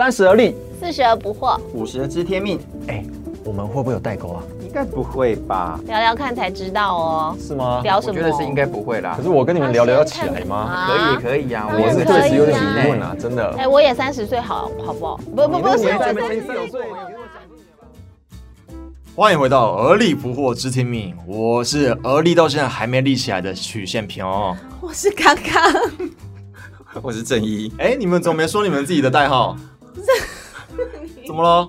三十而立，四十而不惑，五十而知天命，哎，我们会不会有代沟啊？应该不会吧？聊聊看才知道哦。是吗？聊什么？我觉得是应该不会啦可。是我跟你们聊聊要起来吗？可以可以啊，我是确实有点啊疑问啊，真的。哎，我也三十岁，好好不好？不不不是，我才三十岁。欢迎回到而立不惑知天命，我是而立到现在还没立起来的曲线平哦。我是刚刚，我是正一，哎，你们怎么没说你们自己的代号？怎么了？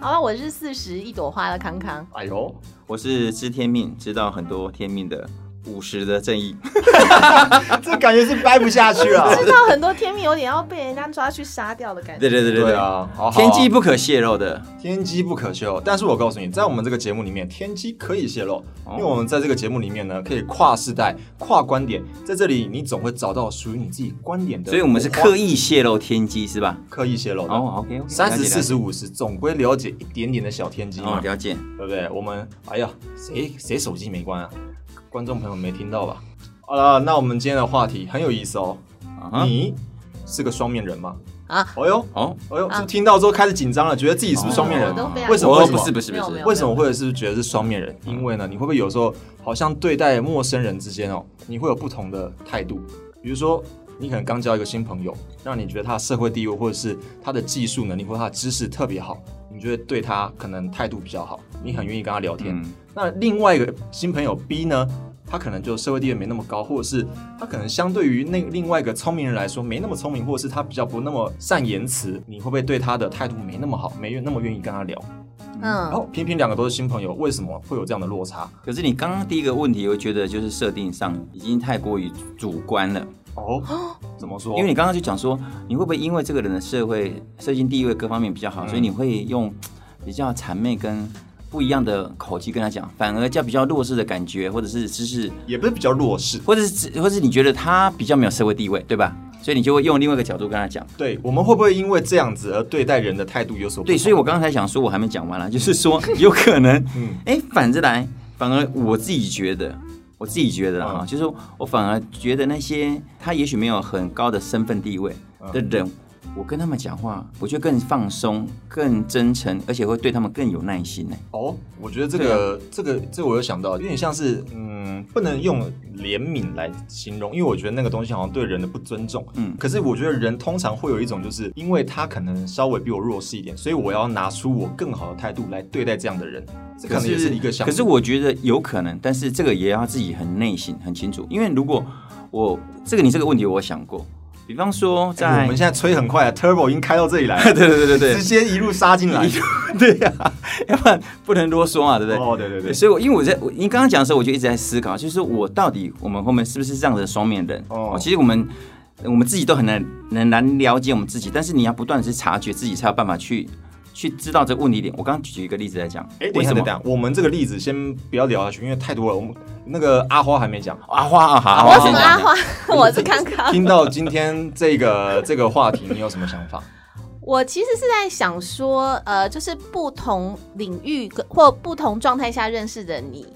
好吧，我是四十一朵花的康康。哎呦，我是知天命，知道很多天命的五十的正义。这感觉是掰不下去了。知道很多天命有点要被人家抓去杀掉的感觉。对对对对对，啊，好好天机不可泄露的。天机不可泄露，但是我告诉你，在我们这个节目里面，天机可以泄露，哦因为我们在这个节目里面呢，可以跨世代、跨观点，在这里你总会找到属于你自己观点的。所以我们是刻意泄露天机是吧？刻意泄露的。哦，OK，三十、四十、五十，总归了解一点点的小天机嘛，哦，了解。对不对？我们哎呀，谁谁手机没关啊？观众朋友没听到吧？好了，那我们今天的话题很有意思哦。你是个双面人吗？啊，哦呦，哦，哦呦，是不是听到之后开始紧张了，觉得自己是不是双面人为什么？不是不是不是为什么会是觉得是双面人？因为呢，你会不会有时候好像对待陌生人之间哦，你会有不同的态度？比如说，你可能刚交一个新朋友，让你觉得他的社会地位或者是他的技术能力或者他的知识特别好，你觉得对他可能态度比较好，你很愿意跟他聊天。嗯那另外一个新朋友 B 呢，他可能就社会地位没那么高，或者是他可能相对于那另外一个聪明人来说没那么聪明，或者是他比较不那么善言辞，你会不会对他的态度没那么好，没那么愿意跟他聊？嗯然嗯，后偏偏两个都是新朋友，为什么会有这样的落差？可是你刚刚第一个问题，我觉得就是设定上已经太过于主观了，哦，怎么说？因为你刚刚就讲说，你会不会因为这个人的社会、社经地位各方面比较好，嗯所以你会用比较谄媚跟不一样的口气跟他讲，反而叫比较弱势的感觉，或者是知识，也不是比较弱势，或者是或者是你觉得他比较没有社会地位，对吧？所以你就会用另外一个角度跟他讲。对我们会不会因为这样子而对待人的态度有所不对，所以我刚才想说，我还没讲完啦，就是说有可能，嗯。哎、反着来，反而我自己觉得，我自己觉得哈，嗯。就是我反而觉得那些他也许没有很高的身份地位的人，我跟他们讲话，我觉得更放松、更真诚，而且会对他们更有耐心呢。哦，我觉得这个、这个这个我有想到，有点像是嗯，不能用怜悯来形容，因为我觉得那个东西好像对人的不尊重。嗯可是我觉得人通常会有一种，就是因为他可能稍微比我弱势一点，所以我要拿出我更好的态度来对待这样的人，这可能也是一个想法。可是我觉得有可能，但是这个也要自己很内心、很清楚，因为如果我这个你这个问题我想过，比方说在、哎我们现在吹很快啊，Turbo 已经开到这里来对 对，对对对直接一路杀进来。对呀、要不然不能啰嗦嘛，对不对？哦，对对对，所以我，因为我在我你刚刚讲的时候，我就一直在思考，就是我到底我们后面是不是这样的双面人？哦哦，其实我们我们自己都很难很难了解我们自己，但是你要不断的去察觉自己，才有办法去去知道这个问题点。我刚刚举一个例子来讲，哎，等一下，为什么等一下，我们这个例子先不要聊下去，因为太多了。我们那个阿花还没讲，阿花啊，好，我我。什么阿花？我是康康。听到今天这个这个话题，你有什么想法？我其实是在想说，呃，就是不同领域跟或不同状态下认识的你，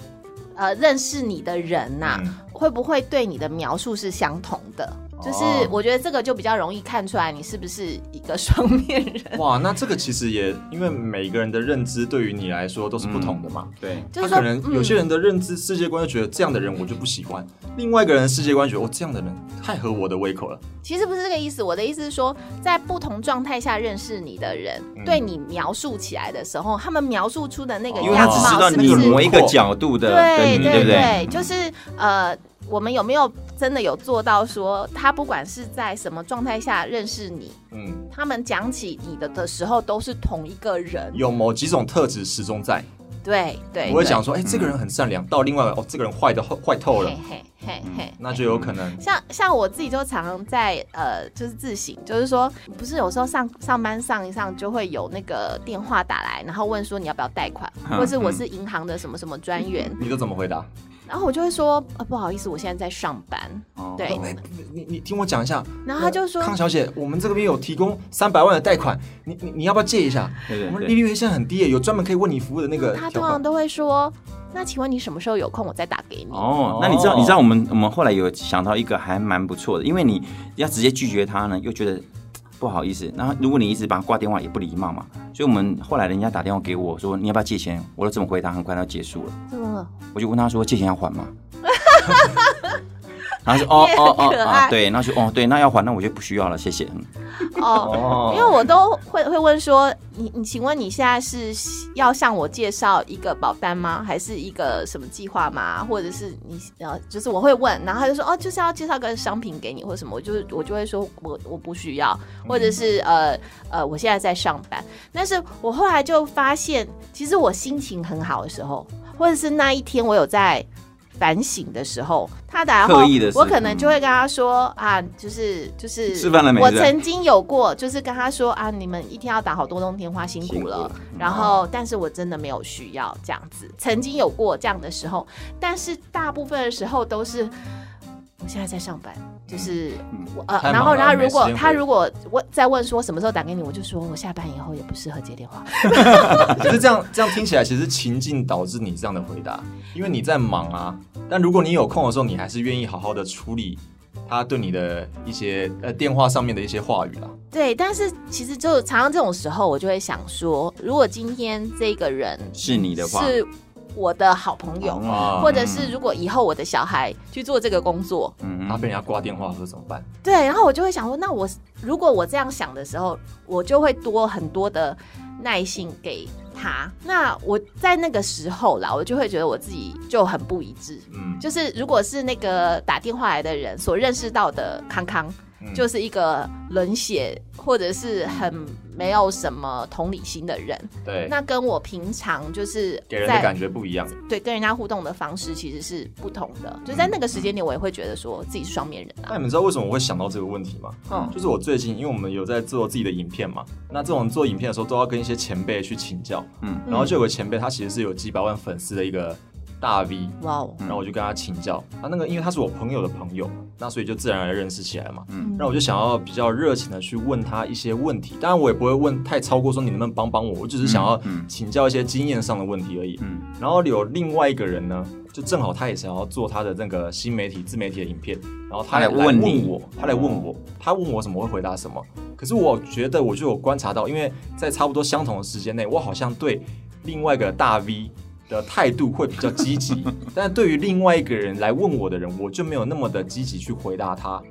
呃，认识你的人呐、嗯会不会对你的描述是相同的？就是哦我觉得这个就比较容易看出来你是不是一个双面人。哇，那这个其实也因为每个人的认知对于你来说都是不同的嘛。对，就是说，他可能有些人的认知世界观就觉得这样的人我就不喜欢，另外一个人的世界观觉得哦这样的人太合我的胃口了。其实不是这个意思。我的意思是说，在不同状态下认识你的人，嗯对你描述起来的时候，他们描述出的那个哦因为他样貌只知道你是不是某一个角度的的对对？对，就是呃，我们有没有真的有做到说，他不管是在什么状态下认识你，嗯，他们讲起你的的时候都是同一个人。有某几种特质始终在，对对，对我会讲说，哎、这个人很善良，到另外哦，这个人坏的坏透了。嘿，嘿嘿嘿。那就有可能。像像我自己就常常在呃，就是自省，就是说，不是有时候上上班上一上就会有那个电话打来，然后问说你要不要贷款，嗯或是我是银行的什么什么专员，你都怎么回答？然后我就会说，呃，不好意思，我现在在上班，哦对哎、你你听我讲一下，然后他就说康小姐，我们这边有提供三百万的贷款，你你你要不要借一下？对对对我们利率现在很低耶，有专门可以为你服务的那个他。通常都会说，那请问你什么时候有空，我再打给你。哦，那你知道你知道我们我们后来有想到一个还蛮不错的，因为你要直接拒绝他呢，又觉得不好意思。那如果你一直把他挂电话，也不礼貌嘛。所以我们后来人家打电话给我说你要不要借钱，我都怎么回答，很快要结束了。怎么了？我就问他说借钱要还吗？然后就哦哦哦对，然后就哦对，那要还，那我就不需要了，谢谢。嗯哦，因为我都会会问说，你你请问你现在是要向我介绍一个保单吗？还是一个什么计划吗？或者是你呃，就是我会问，然后他就说哦，就是要介绍个商品给你或者什么，我就是我就会说我我不需要，或者是呃呃，我现在在上班。但是我后来就发现，其实我心情很好的时候，或者是那一天我有在。反省的时候，他打后我可能就会跟他说啊，就是就是我曾经有过，就是跟他说啊，你们一天要打好多通电话。辛苦了然后，但是我真的没有需要这样子，曾经有过这样的时候，但是大部分的时候都是我现在在上班，就是我呃，然后了然后如果他如果问再问说什么时候打给你，我就说我下班以后也不适合接电话。可是这样这样听起来，其实情境导致你这样的回答，因为你在忙啊。但如果你有空的时候，你还是愿意好好的处理他对你的一些呃电话上面的一些话语啦。对，但是其实就常常这种时候，我就会想说，如果今天这个人是你的话，是我的好朋友，啊或者是如果以后我的小孩去做这个工作，嗯他被人家挂电话，说怎么办？对，然后我就会想说，那我如果我这样想的时候，我就会多很多的耐性给他。那我在那个时候啦，我就会觉得我自己就很不一致。嗯，就是如果是那个打电话来的人所认识到的康康，嗯就是一个冷血或者是很没有什么同理心的人，对，那跟我平常就是给人的感觉不一样。对跟人家互动的方式其实是不同的。就在那个时间点，我也会觉得说自己是双面人啊。那你们知道为什么我会想到这个问题吗？嗯就是我最近，因为我们有在做自己的影片嘛，那这种做影片的时候都要跟一些前辈去请教，嗯然后就有个前辈，他其实是有几百万粉丝的一个大 V，哇哦，然后我就跟他请教，他那个因为他是我朋友的朋友，那所以就自然而然认识起来嘛。嗯。那我就想要比较热情的去问他一些问题，当然我也不会问太超过说你能不能帮帮我，我只是想要请教一些经验上的问题而已。嗯。然后有另外一个人呢，就正好他也想要做他的那个新媒体自媒体的影片，然后他来他来问我，他来问我，他问我什么我会回答什么。可是我觉得我就有观察到，因为在差不多相同的时间内，我好像对另外一个大 V 的态度会比较积极，但对于另外一个人来问我的人，我就没有那么的积极去回答他。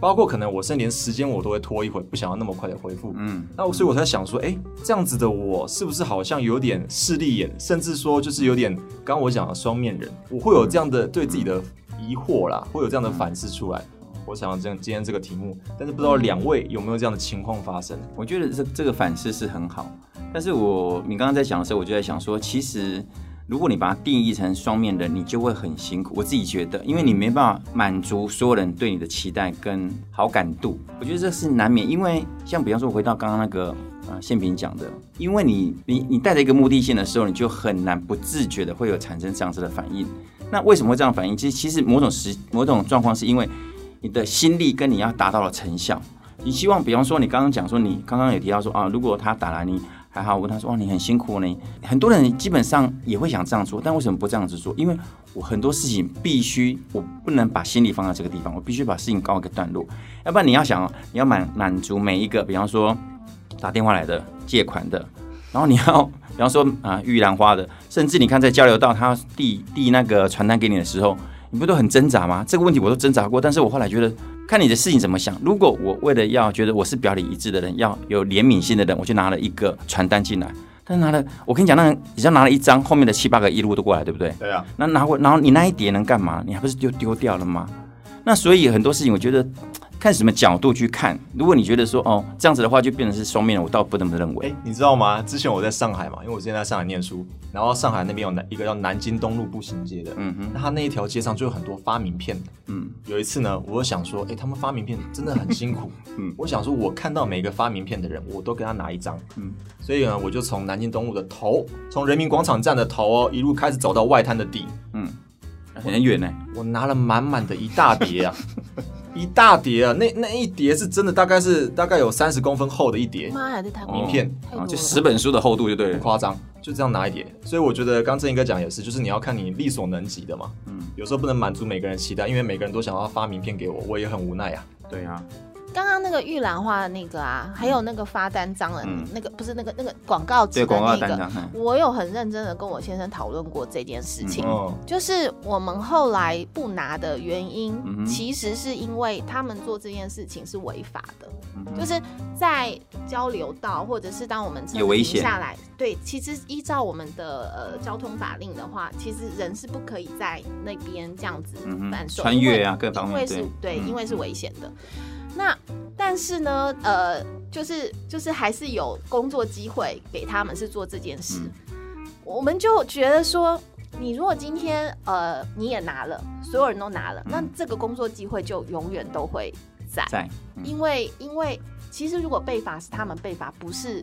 包括可能我甚至连时间我都会拖一会，不想要那么快的回复。嗯，那我所以我才想说，哎、这样子的我是不是好像有点势利眼，甚至说就是有点刚刚我讲的双面人，我会有这样的对自己的疑惑啦，会有这样的反思出来。我想要这样今天这个题目，但是不知道两位有没有这样的情况发生？我觉得这这个反思是很好，但是我你刚刚在讲的时候，我就在想说，其实如果你把它定义成双面人，你就会很辛苦。我自己觉得，因为你没办法满足所有人对你的期待跟好感度，我觉得这是难免。因为像比方说，回到刚刚那个呃宪平讲的，因为你你你带着一个目的性的时候，你就很难不自觉的会有产生这样子的反应。那为什么会这样反应？其实其实某种时某种状况是因为你的心力跟你要达到的成效。你希望，比方说，你刚刚讲说，你刚刚有提到说啊，如果他打来你还好，我问他说，哇，你很辛苦呢。很多人基本上也会想这样做，但为什么不这样子做？因为我很多事情必须，我不能把心力放在这个地方，我必须把事情告一个段落，要不然你要想，你要满满足每一个，比方说打电话来的、借款的，然后你要，比方说啊玉兰花的，甚至你看在交流道他递递那个传单给你的时候，你不都很挣扎吗？这个问题我都挣扎过，但是我后来觉得，看你的事情怎么想。如果我为了要觉得我是表里一致的人，要有怜悯心的人，我就拿了一个传单进来。但拿了，我跟你讲，那人只要拿了一张，后面的七八个一路都过来，对不对？对啊，那拿过，然后你那一叠能干嘛？你还不是就丢掉了吗？那所以很多事情，我觉得看什么角度去看。如果你觉得说哦这样子的话，就变成是双面人，我倒不那么认为哎、为。你知道吗？之前我在上海嘛，因为我之前在上海念书，然后上海那边有南一个叫南京东路步行街的，嗯哼，那他那一条街上就有很多发名片的。嗯有一次呢，我想说，哎、他们发名片真的很辛苦。嗯我想说，我看到每个发名片的人，我都跟他拿一张。嗯所以呢，我就从南京东路的头，从人民广场站的头哦，一路开始走到外滩的底，嗯，很远呢。我拿了满满的一大叠啊，一大叠啊，那那一叠是真的，大概是大概有三十公分厚的一叠，妈呀，这太名片就十本书的厚度就对了。夸张，就这样拿一叠。所以我觉得刚正应该讲也是，就是你要看你力所能及的嘛。嗯，有时候不能满足每个人期待，因为每个人都想要发名片给我，我也很无奈啊。对啊。刚刚那个玉兰花的那个啊，还有那个发单张的、嗯。那个，不是那个那个广告纸的那个，我有很认真的跟我先生讨论过这件事情。哦，就是我们后来不拿的原因，嗯其实是因为他们做这件事情是违法的，嗯就是在交流道或者是当我们车停有危险。下来，对，其实依照我们的呃交通法令的话，其实人是不可以在那边这样子嗯哼。贩售，穿越啊各方面因为是对，因为是危险的。那但是呢，呃，就是就是还是有工作机会给他们是做这件事，嗯。我们就觉得说，你如果今天呃你也拿了，所有人都拿了，那这个工作机会就永远都会在，在嗯。因为因为其实如果被罚是他们被罚，不是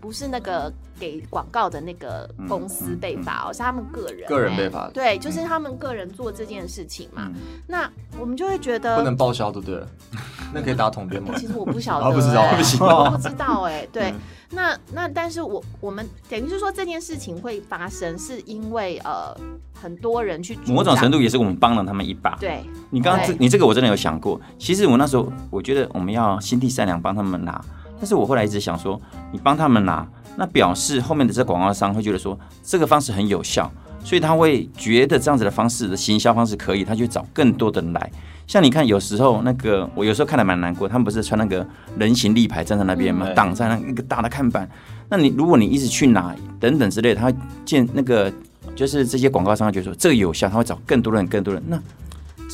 不是那个给广告的那个公司嗯被罚哦，是他们个人。个人欸被罚。对，就是他们个人做这件事情嘛。嗯。那我们就会觉得不能报销，对不对？那可以打统编吗？其实我不晓得、啊不知道我不知道哎、对，嗯。那那但是我我们等于是说这件事情会发生，是因为呃很多人去某种程度也是我们帮了他们一把。对。你刚刚这你这个我真的有想过，其实我那时候我觉得我们要心地善良帮他们拿，但是我后来一直想说，你帮他们拿，那表示后面的这广告商会觉得说这个方式很有效，所以他会觉得这样子的方式的行销方式可以，他就找更多的人来。像你看，有时候那个我有时候看的蛮难过，他们不是穿那个人形立牌站在那边吗？嗯挡在那一个大的看板。那你如果你一直去拿等等之类，他会见那个就是这些广告商会觉得说这个有效，他会找更多人更多人。那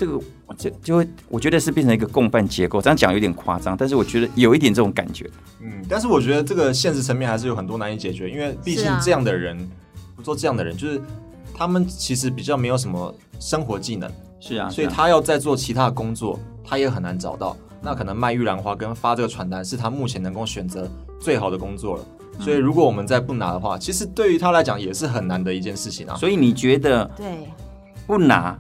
这个我这就会我觉得是变成一个共办结构，这样讲有点夸张，但是我觉得有一点这种感觉。嗯，但是我觉得这个现实层面还是有很多难以解决，因为毕竟这样的人，不做这样的人，就是他们其实比较没有什么生活技能，是啊，所以他要再做其他的工作，他也很难找到。那可能卖玉兰花跟发这个传单是他目前能够选择最好的工作了。所以如果我们再不拿的话，其实对于他来讲也是很难的一件事情啊。所以你觉得对不拿，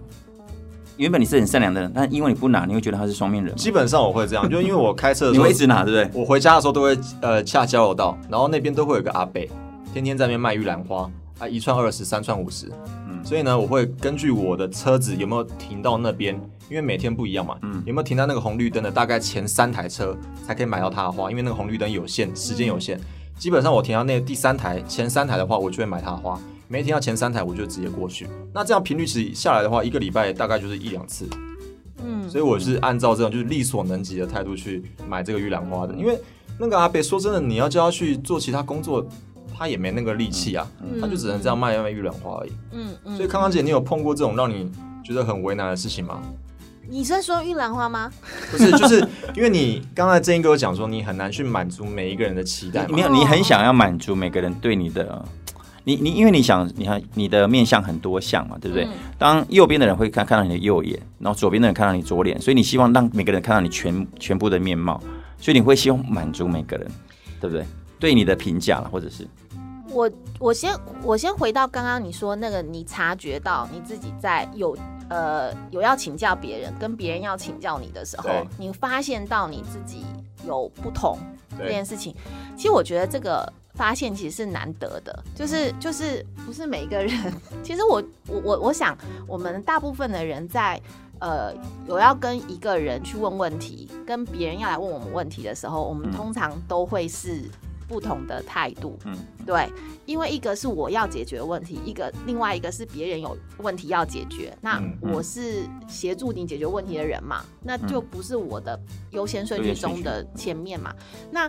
原本你是很善良的人，但因为你不拿，你会觉得他是双面人？基本上我会这样，就因为我开车的你时候会一直拿，对不对？我回家的时候都会呃下交流道，然后那边都会有个阿伯，天天在那边卖玉兰花，啊一串二十，三串五十，嗯所以呢，我会根据我的车子有没有停到那边，因为每天不一样嘛，嗯有没有停到那个红绿灯的大概前三台车才可以买到他的花，因为那个红绿灯有限，时间有限。基本上我停到那第三台前三台的话，我就会买他的花；没停到前三台，我就直接过去。那这样频率其实下来的话，一个礼拜大概就是一两次。嗯所以我是按照这种就是力所能及的态度去买这个玉兰花的，因为那个阿北说真的，你要叫他去做其他工作，他也没那个力气啊，嗯他就只能这样卖卖玉兰花而已。嗯嗯所以康康姐，你有碰过这种让你觉得很为难的事情吗？你是说玉兰花吗？不是，就是 因为你刚才正英跟我讲说，你很难去满足每一个人的期待。没有，你很想要满足每个人对你的，你你因为你想，你看你的面相很多相嘛，对不对？嗯当右边的人会看看到你的右眼，然后左边的人看到你左脸，所以你希望让每个人看到你全全部的面貌，所以你会希望满足每个人，对不对？对你的评价了，或者是我我先我先回到刚刚你说那个，你察觉到你自己在有呃有要请教别人，跟别人要请教你的时候，你发现到你自己有不同这件事情，其实我觉得这个发现其实是难得的，就是就是不是每一个人，其实我我我我想我们大部分的人在。呃，有要跟一个人去问问题，跟别人要来问我们问题的时候，我们嗯通常都会是不同的态度。嗯，对，因为一个是我要解决问题，一个另外一个是别人有问题要解决。那我是协助你解决问题的人嘛，那就不是我的优先顺序中的前面嘛。那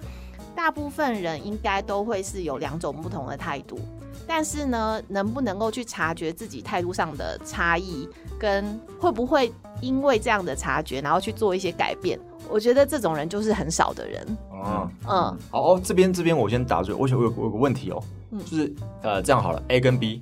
大部分人应该都会是有两种不同的态度，但是呢，能不能够去察觉自己态度上的差异，跟会不会因为这样的察觉，然后去做一些改变？我觉得这种人就是很少的人。哦，嗯。好哦，这边这边我先打住，我想我有我有个问题哦，嗯。就是呃这样好了，A 跟 B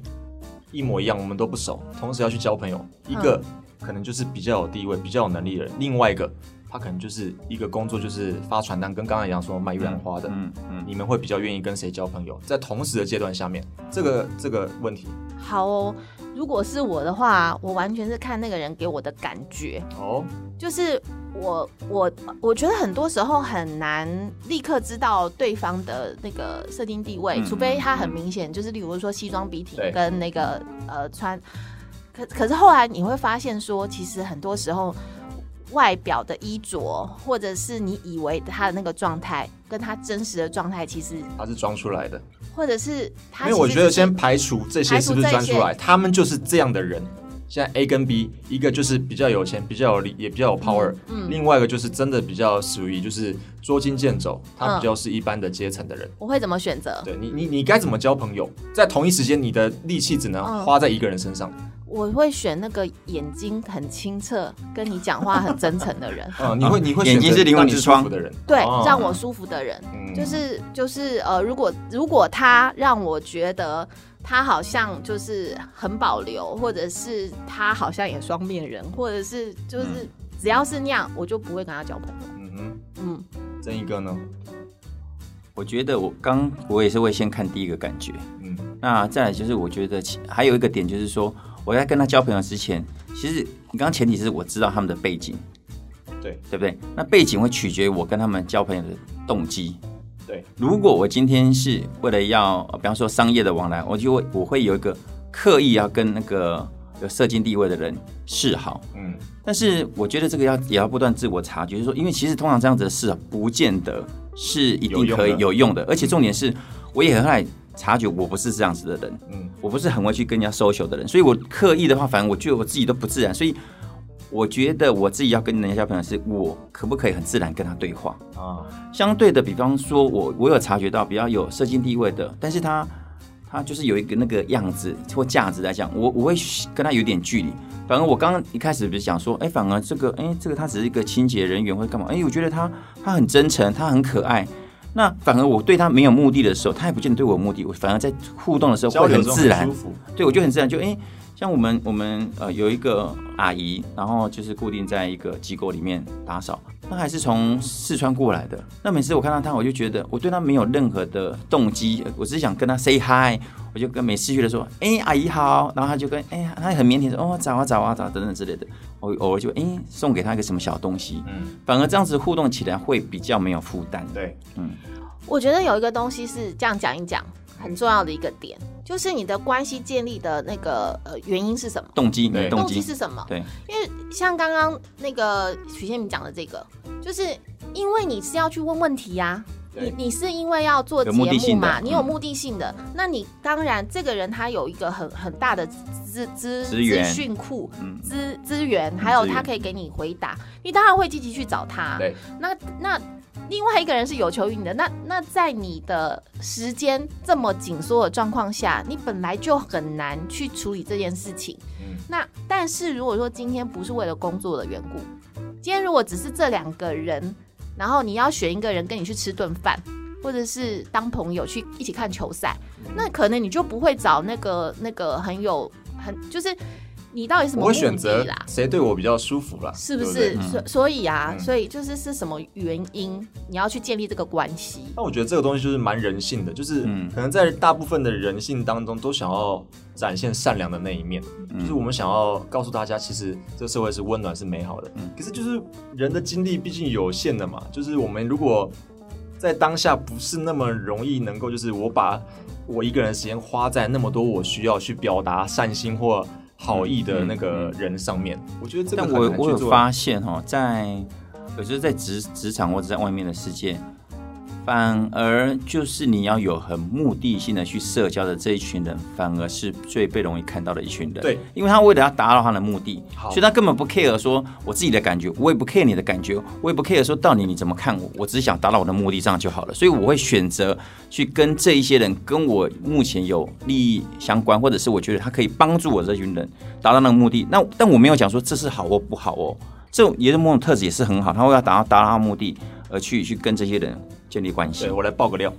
一模一样，我们都不熟，同时要去交朋友，一个嗯。可能就是比较有地位、比较有能力的人，另外一个他可能就是一个工作就是发传单，跟刚才一样说卖玉兰花的，嗯嗯，你们会比较愿意跟谁交朋友？在同时的阶段下面，这个这个问题。好哦，如果是我的话，我完全是看那个人给我的感觉，哦，就是我我我觉得很多时候很难立刻知道对方的那个设定地位，嗯除非他很明显，就是例如说西装笔挺跟那个呃穿，可可是后来你会发现说，其实很多时候外表的衣着，或者是你以为他的那个状态，跟他真实的状态，其实他是装出来的。或者是他因为我觉得先排除这些是不是装出来，他们就是这样的人。现在 A 跟 B，一个就是比较有钱、比较有力，也比较有 power，、嗯另外一个就是真的比较属于就是捉襟见肘，他嗯比较是一般的阶层的人。我会怎么选择？对你，你你该怎么交朋友？在同一时间，你的力气只能嗯花在一个人身上。我会选那个眼睛很清澈、跟你讲话很真诚的人，嗯，你会你会眼睛是灵魂之窗。舒服的人，对，哦。让我舒服的人。嗯。就是就是呃，如果如果他让我觉得他好像就是很保留，或者是他好像也双面人，或者是就是只要是那样，我就不会跟他交朋友。嗯哼，嗯，曾一个呢？我觉得我刚我也是会先看第一个感觉，嗯。那再来就是我觉得其还有一个点就是说，我在跟他交朋友之前，其实你刚刚前提是我知道他们的背景，对对不对？那背景会取决于我跟他们交朋友的动机。对，如果我今天是为了要，呃比方说商业的往来，我就会我会有一个刻意要跟那个有社经地位的人示好。嗯但是我觉得这个要也要不断自我察觉，就是说，因为其实通常这样子的事啊，不见得是一定可以有用的有用的，而且重点是，我也很爱察觉我不是这样子的人，嗯我不是很会去跟人家 social 的人，所以我刻意的话，反正我觉得我自己都不自然，所以我觉得我自己要跟人家交朋友，是我可不可以很自然跟他对话？啊，相对的，比方说我我有察觉到比较有社经地位的，但是他他就是有一个那个样子或价值来讲，我我会跟他有点距离。反而我刚刚一开始不是讲说，哎，反而这个哎这个他只是一个清洁人员或者干嘛？哎，我觉得他他很真诚，他很可爱。那反而我对他没有目的的时候，他也不见得对我有目的。我反而在互动的时候会很自然。对，我就很自然，就哎、诶像我们我们呃有一个阿姨，然后就是固定在一个机构里面打扫，她还是从四川过来的。那每次我看到他，我就觉得我对他没有任何的动机，我只是想跟他 say hi，我就跟每次去的说，哎、阿姨好，然后他就跟哎，他很腼腆说，哦早啊早啊早啊。等等之类的，我偶尔就哎、送给他一个什么小东西，嗯，反而这样子互动起来会比较没有负担。对，嗯。我觉得有一个东西是这样讲一讲很重要的一个点，就是你的关系建立的那个呃原因是什么？动机，你对的动动机机是什么？对，因为像刚刚那个许先明讲的这个，就是因为你是要去问问题呀、对你你是因为要做节目嘛？你有目的性的，那你当然这个人他有一个很很大的资资资讯库、嗯资资源，还有他可以给你回答，你当然会积极去找他。对，那那另外一个人是有求于你的，那那在你的时间这么紧缩的状况下，你本来就很难去处理这件事情。嗯那但是如果说今天不是为了工作的缘故，今天如果只是这两个人，然后你要选一个人跟你去吃顿饭，或者是当朋友去一起看球赛，那可能你就不会找那个那个很有很就是你到底什么我选择的啦？谁对我比较舒服啦，是不是？所所以啊，嗯所以就是是什么原因你要去建立这个关系？那我觉得这个东西就是蛮人性的，就是嗯可能在大部分的人性当中都想要展现善良的那一面，嗯就是我们想要告诉大家，其实这个社会是温暖是美好的。嗯可是就是人的精力毕竟有限的嘛，就是我们如果在当下不是那么容易能够，就是我把我一个人的时间花在那么多我需要去表达善心或好意的那个人上面，我觉得这个但我我有发现哈，在有时候在职职场或者在外面的世界，反而就是你要有很目的性的去社交的这一群人，反而是最被容易看到的一群人。对，因为他为了要达到他的目的，所以他根本不 care 说我自己的感觉，我也不 care 你的感觉，我也不 care 说到底你怎么看我，我只是想达到我的目的，这样就好了。所以我会选择去跟这一些人，跟我目前有利益相关，或者是我觉得他可以帮助我这群人达到那个目的。那但我没有讲说这是好或不好哦，这种也是某种特质也是很好，他为了达到达到他的目的而去去跟这些人建立关系对。我来爆个料，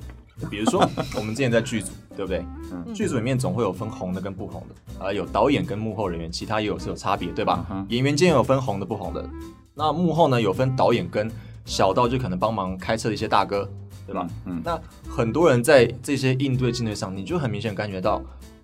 比如说 我们之前在剧组，对不对？嗯剧组里面总会有分红的跟不红的，啊，有导演跟幕后人员，其他也有是有差别，对吧？嗯演员间有分红的不红的，那幕后呢有分导演跟小到就可能帮忙开车的一些大哥，对吧？嗯，那很多人在这些应对进退上，你就很明显感觉到，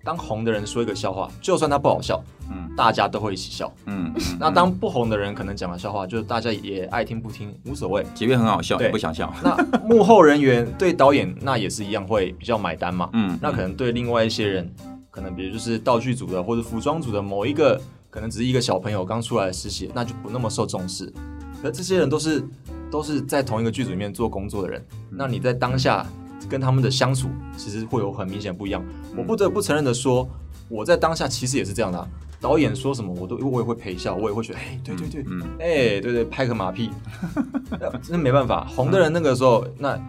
当红的人说一个笑话，就算他不好笑，嗯大家都会一起笑。嗯嗯，那当不红的人可能讲的笑话，就是大家也爱听不听无所谓。即便很好笑，对也不想笑。那幕后人员对导演那也是一样会比较买单嘛。嗯，那可能对另外一些人，可能比如就是道具组的或者服装组的某一个，可能只是一个小朋友刚出来的实习，那就不那么受重视。可这些人都是都是在同一个剧组里面做工作的人，那你在当下跟他们的相处，其实会有很明显不一样。我不得不承认的说，我在当下其实也是这样的啊、导演说什么，我都我也会陪笑，我也会觉得，哎，对对对，嗯哎，对对，拍个马屁，真的没办法。红的人那个时候，那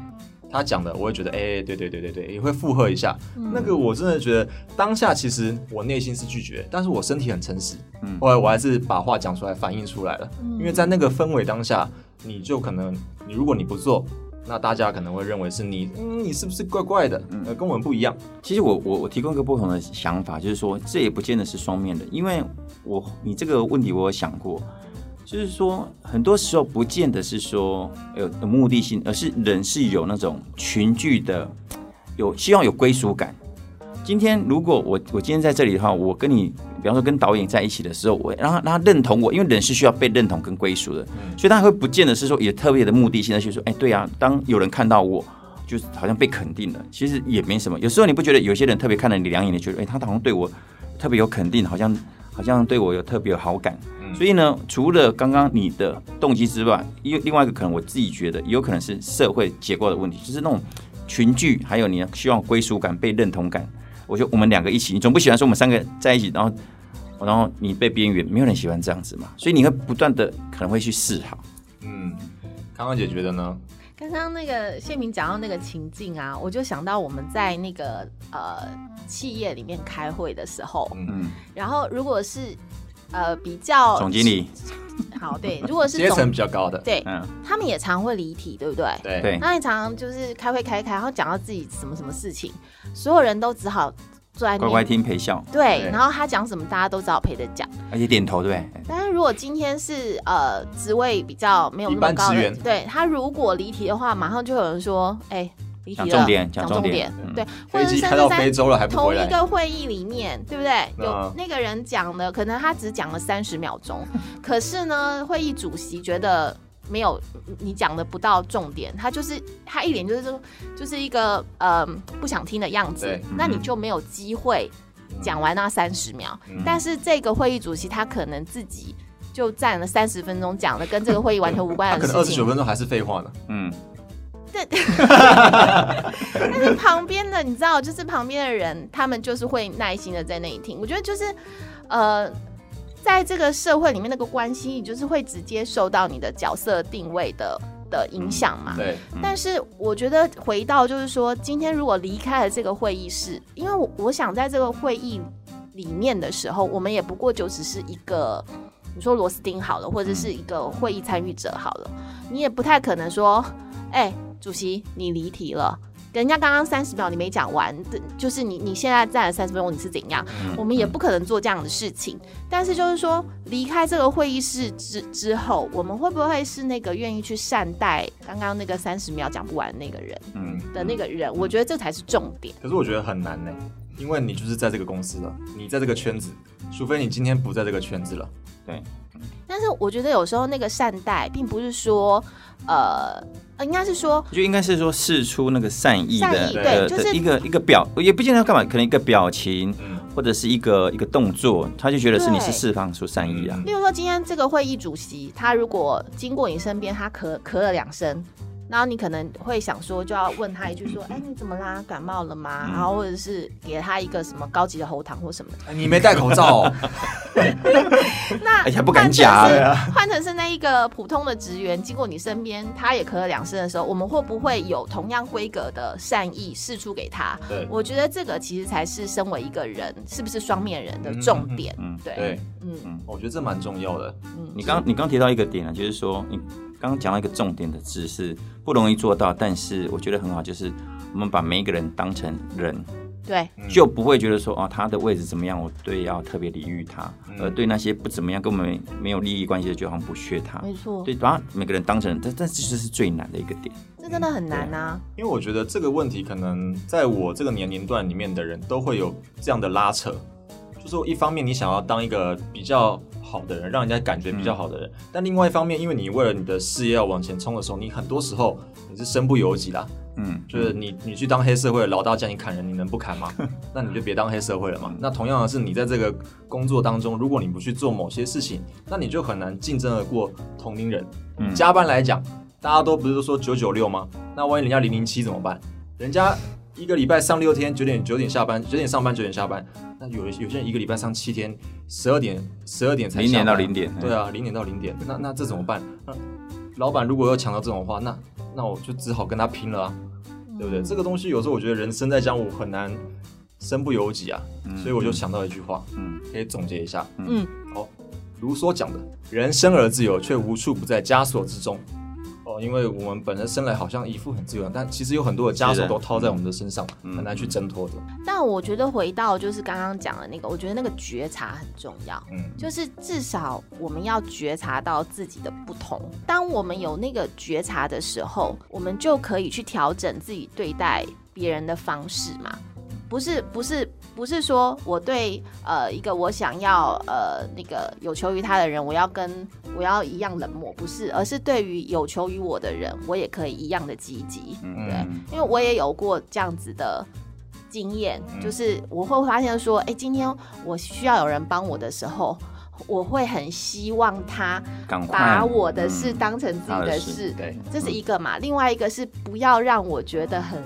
他讲的，我也觉得，哎，对对对对对，也会附和一下。那个我真的觉得当下其实我内心是拒绝，但是我身体很诚实。嗯后来我还是把话讲出来，反映出来了。因为在那个氛围当下，你就可能，你如果你不做，那大家可能会认为是你，嗯，你是不是怪怪的？呃，跟我们不一样。其实我我我提供一个不同的想法，就是说这也不见得是双面的，因为我你这个问题我有想过，就是说很多时候不见得是说有有目的性，而是人是有那种群聚的，有希望有归属感。今天如果我我今天在这里的话，我跟你，比方说跟导演在一起的时候，我让他让他认同我，因为人是需要被认同跟归属的，所以他会不见得是说有特别的目的性的去说，哎，对啊，当有人看到我。就是好像被肯定了，其实也没什么。有时候你不觉得有些人特别看了你两眼，你觉得哎、他好像对我特别有肯定，好像好像对我有特别有好感。所以呢，除了刚刚你的动机之外，另另外一个可能我自己觉得有可能是社会结构的问题，就是那种群聚，还有你希望归属感、被认同感。我就我们两个一起，你总不喜欢说我们三个在一起，然后然后你被边缘，没有人喜欢这样子嘛。所以你会不断的可能会去示好。嗯，康康姐觉得呢？刚刚那个谢明讲到那个情境啊，我就想到我们在那个呃企业里面开会的时候，嗯，然后如果是呃比较总经理，好对，如果是总阶层比较高的，对，嗯，他们也常会离题，对不对？对。对。那你常常就是开会开开，然后讲到自己什么什么事情，所有人都只好坐在乖乖听陪笑，对，对。然后他讲什么，大家都只好陪着讲。而且点头，对。不对？但是如果今天是呃职位比较没有那么高的对他如果离题的话，马上就有人说，哎、讲重点讲讲重点对，或飞者是机开到非甚至在洲了还不同一，个会议里面，对不对？有嗯那个人讲的，可能他只讲了三十秒钟，可是呢，会议主席觉得没有你讲的不到重点，他就是他一脸就是说就是一个呃不想听的样子，那你就没有机会讲完那三十秒。嗯但是这个会议主席他可能自己就占了三十分钟，讲的跟这个会议完全无关的可能二十九。分钟还是废话呢。嗯，但是旁边的你知道，就是旁边的人，他们就是会耐心的在那里听。我觉得就是呃。在这个社会里面，那个关系，你就是会直接受到你的角色定位的的影响嘛。对，但是我觉得回到就是说，今天如果离开了这个会议室，因为我我想在这个会议里面的时候，我们也不过就只是一个，你说螺丝钉好了，或者是一个会议参与者好了，你也不太可能说，哎、主席你离题了。人家刚刚三十秒你没讲完，就是你你现在站了三十分钟，你是怎样？我们也不可能做这样的事情。但是就是说，离开这个会议室之之后，我们会不会是那个愿意去善待刚刚那个三十秒讲不完的那个人嗯的那个人？我觉得这才是重点。可是我觉得很难呢，因为你就是在这个公司了，你在这个圈子，除非你今天不在这个圈子了。对，但是我觉得有时候那个善待，并不是说，呃，呃应该是说，就应该是说试出那个善意善的对就是一个一个表，也不见得要干嘛，可能一个表情嗯，或者是一个一个动作，他就觉得是你是释放出善意啊。例如说今天这个会议主席，他如果经过你身边，他咳咳了两声。然后你可能会想说，就要问他一句说：“哎，你怎么啦？感冒了吗？”然后或者是给他一个什么高级的喉糖或什么的。哎你没戴口罩哦，那哎呀不敢讲换成是对换成是那一个普通的职员经过你身边，他也咳了两声的时候，我们会不会有同样规格的善意示出给他？对我觉得这个其实才是身为一个人是不是双面人的重点。嗯，对，对，嗯我觉得这蛮重要的。嗯，你刚你刚提到一个点啊，就是说你刚刚讲到一个重点的字是不容易做到，但是我觉得很好，就是我们把每一个人当成人，对，嗯就不会觉得说哦他的位置怎么样，我对要特别礼遇他，嗯而对那些不怎么样跟我们没没有利益关系的，就好像不屑他。没错，对，把每个人当成人，但但这就是最难的一个点。这真的很难啊。因为我觉得这个问题可能在我这个年龄段里面的人都会有这样的拉扯，就是一方面你想要当一个比较好的人，让人家感觉比较好的人。但另外一方面，因为你为了你的事业要往前冲的时候，你很多时候你是身不由己啦。嗯，就是你你去当黑社会，老大叫你砍人，你能不砍吗？那你就别当黑社会了嘛。那同样的是，你在这个工作当中，如果你不去做某些事情，那你就很难竞争得过同龄人。嗯加班来讲，大家都不是都说九九六吗？那万一人家零零七怎么办？人家一个礼拜上六天，九点九点下班，九点上班九点下班。那有有些人一个礼拜上七天，十二点十二点才零点到零点对啊，零点到零点。那那这怎么办？那老板如果要抢到这种话，那那我就只好跟他拼了啊。对不对？这个东西有时候我觉得人生在江湖很难身不由己啊，所以我就想到一句话，嗯可以总结一下。嗯，好，卢梭讲的“人生而自由，却无处不在枷锁之中”。哦，因为我们本身生来好像一副很自由，但其实有很多的枷锁都套在我们的身上，嗯很难去挣脱的。但我觉得回到就是刚刚讲的那个，我觉得那个觉察很重要。嗯，就是至少我们要觉察到自己的不同。当我们有那个觉察的时候，我们就可以去调整自己对待别人的方式嘛。不是不是不是说我对呃一个我想要呃那个有求于他的人，我要跟我要一样冷漠，不是，而是对于有求于我的人，我也可以一样的积极。嗯对，因为我也有过这样子的经验，嗯就是我会发现说，哎、今天我需要有人帮我的时候，我会很希望他把我的事嗯当成自己的事的事，对，这是一个嘛。另外一个是不要让我觉得很。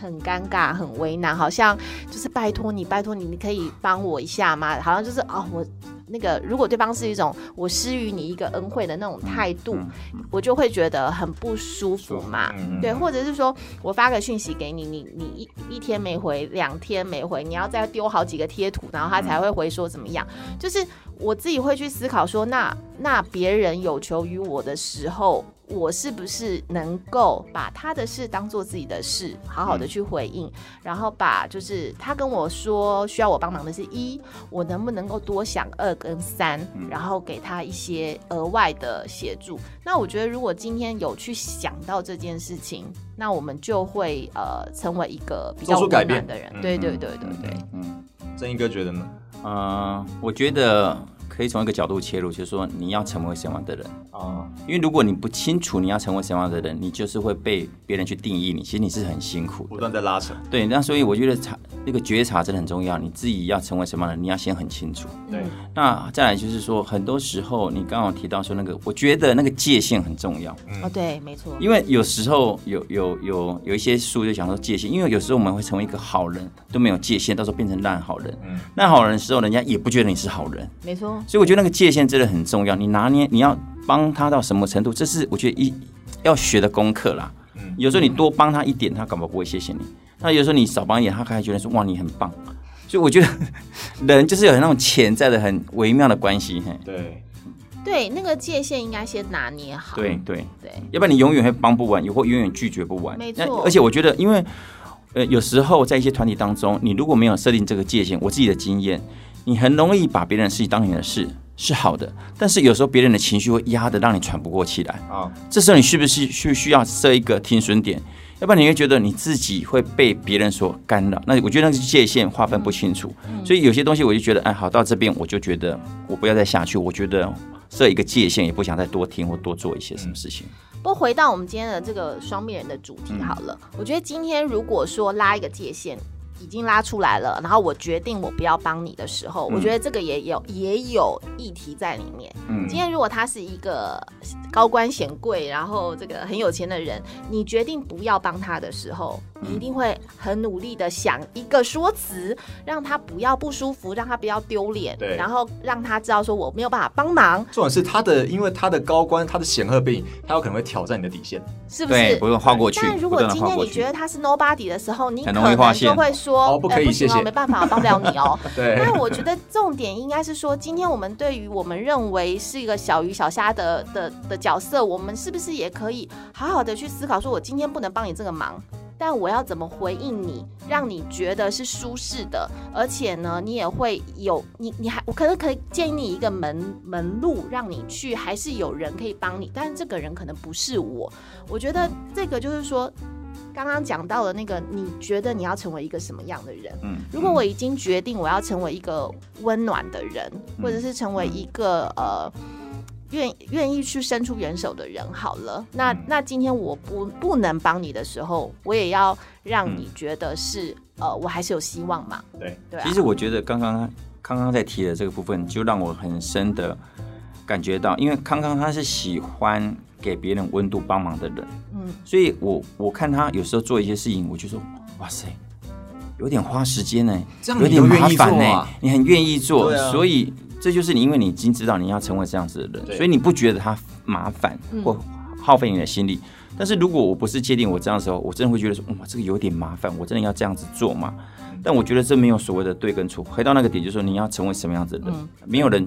很尴尬，很为难，好像就是拜托你，拜托你，你可以帮我一下吗？好像就是哦，我那个如果对方是一种我施予你一个恩惠的那种态度，嗯我就会觉得很不舒服嘛。嗯对，或者是说我发个讯息给你，你你一一天没回，两天没回，你要再丢好几个贴图，然后他才会回说怎么样？就是我自己会去思考说，那那别人有求于我的时候，我是不是能够把他的事当做自己的事，好好的去回应，然后把就是他跟我说需要我帮忙的是一，我能不能够多想二跟三，然后给他一些额外的协助。那我觉得如果今天有去想到这件事情，那我们就会呃成为一个比较做出改变温暖的人。嗯对对对对对。嗯正义哥觉得呢？呃，我觉得可以从一个角度切入，就是说你要成为什么样的人。啊，因为如果你不清楚你要成为什么样的人，你就是会被别人去定义你，其实你是很辛苦不。断在拉扯。对，那所以我觉得察那个觉察真的很重要，你自己要成为什么样的人，你要先很清楚。对，那再来就是说，很多时候你刚刚提到说那个，我觉得那个界限很重要，哦，对，没错。因为有时候有有有有一些书就讲说界限，因为有时候我们会成为一个好人都没有界限，到时候变成烂好人。嗯烂好人的时候，人家也不觉得你是好人，没错，所以我觉得那个界限真的很重要。你拿捏，你要帮他到什么程度，这是我觉得一要学的功课啦。嗯有时候你多帮他一点，他搞不好不会谢谢你；那有时候你少帮一点，他还觉得说哇你很棒。所以我觉得人就是有那种潜在的很微妙的关系。嘿，对，对，那个界限应该先拿捏好。对对，对，要不然你永远会帮不完，也会永远拒绝不完。没错那而且我觉得，因为呃，有时候在一些团体当中，你如果没有设定这个界限，我自己的经验，你很容易把别人的事情当你的事是好的，但是有时候别人的情绪会压得让你喘不过气来。啊，这时候你是不是需需要设一个停损点？要不然你会觉得你自己会被别人所干扰。那我觉得那个界限划分不清楚，所以有些东西我就觉得，哎，好，到这边我就觉得我不要再下去。我觉得设一个界限，也不想再多听或多做一些什么事情。不过回到我们今天的这个双面人的主题好了，我觉得今天如果说拉一个界限。已经拉出来了，然后我决定我不要帮你的时候，我觉得这个也有也有议题在里面。嗯今天如果他是一个高官显贵，然后这个很有钱的人，你决定不要帮他的时候，你一定会很努力的想一个说辞，让他不要不舒服，让他不要丢脸，对然后让他知道说我没有办法帮忙，重点是他的，因为他的高官，他的显赫背景，他有可能会挑战你的底线。是不对，是不？用划过去，但如果今天。你觉得他是 nobody 的时候，你可能线就会说，哦不可以谢谢哦，没办法，帮不了你哦。对，那我觉得重点应该是说，今天我们对于我们认为是一个小鱼小虾的的的角色，我们是不是也可以好好的去思考，说我今天不能帮你这个忙，但我要怎么回应你，让你觉得是舒适的，而且呢，你也会有你你还我可能可以建议你一个门门路，让你去，还是有人可以帮你，但是这个人可能不是我。我觉得这个就是说。刚刚讲到的那个，你觉得你要成为一个什么样的人？嗯，如果我已经决定我要成为一个温暖的人，或者是成为一个呃愿愿意去伸出援手的人，好了，那那今天我不不能帮你的时候，我也要让你觉得是呃，我还是有希望嘛？对，对啊。其实我觉得刚刚康康在提的这个部分，就让我很深的感觉到，因为康康他是喜欢给别人温度帮忙的人，嗯，所以我我看他有时候做一些事情，我就说哇塞，有点花时间呢，这样有点麻烦呢你很愿意做，啊。所以这就是你，因为你已经知道你要成为这样子的人，所以你不觉得他麻烦嗯。或耗费你的心力。但是如果我不是界定我这样的时候，我真的会觉得说，哇，这个有点麻烦，我真的要这样子做吗？但我觉得这没有所谓的对跟错，回到那个点，就是说你要成为什么样子的人，嗯。没有人，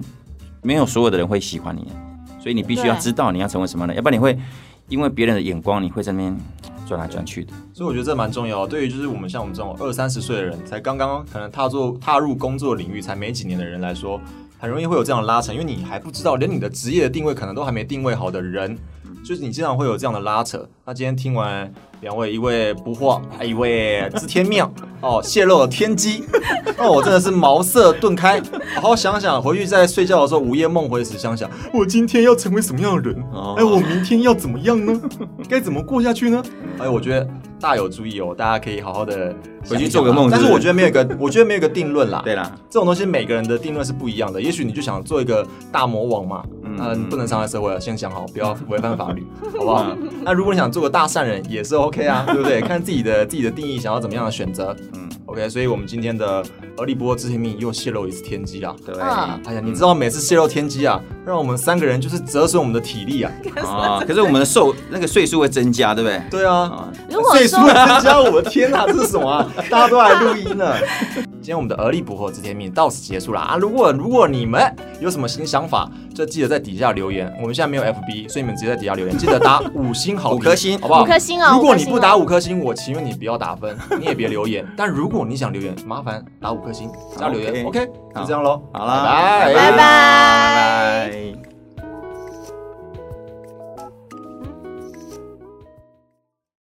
没有所有的人会喜欢你，所以你必须要知道你要成为什么样的人，要不然你会因为别人的眼光，你会在那边转来转去的。所以我觉得这蛮重要。对于就是我们像我们这种二三十岁的人，才刚刚可能踏入踏入工作领域才没几年的人来说，很容易会有这样的拉扯，因为你还不知道，连你的职业的定位可能都还没定位好的人，就是你经常会有这样的拉扯。那今天听完两位，一位不惑，还一位知天命，哦，泄露了天机，那 我真的是茅塞顿开。好好想想，回去在睡觉的时候午夜梦回时想想，我今天要成为什么样的人？哦哎，我明天要怎么样呢？该怎么过下去呢？哎，我觉得大有注意哦，大家可以好好的回去做个梦但是我觉得没有一个，我觉得没有一个定论啦。对啦，这种东西每个人的定论是不一样的。也许你就想做一个大魔王嘛，嗯不能伤害社会，先想好，不要 违反法律，好不好？那如果你想做个大善人，也是 OK 啊，对不对？看自己的自己的定义，想要怎么样的选择。嗯，OK，所以我们今天的而立不惑知天命又泄露一次天机啊。对，嗯哎呀，你知道每次泄露天机啊，让我们三个人就是折损我们的体力啊。啊，可是我们的寿那个岁数会增加，对不对？对啊，啊，岁数会增加，我的天哪，这是什么啊？大家都来录音呢。今天我们的而立不惑之天命到此结束了啊！如果如果你们有什么新想法，就记得在底下留言。我们现在没有 FB，所以你们直接在底下留言，记得打 五星好评五颗星好不好？五颗星哦如果你不打五颗星，我情愿你不要打分，你也别留言。但如果你想留言，麻烦打五颗星加留言。OK 就这样喽。好啦，拜拜拜拜拜拜。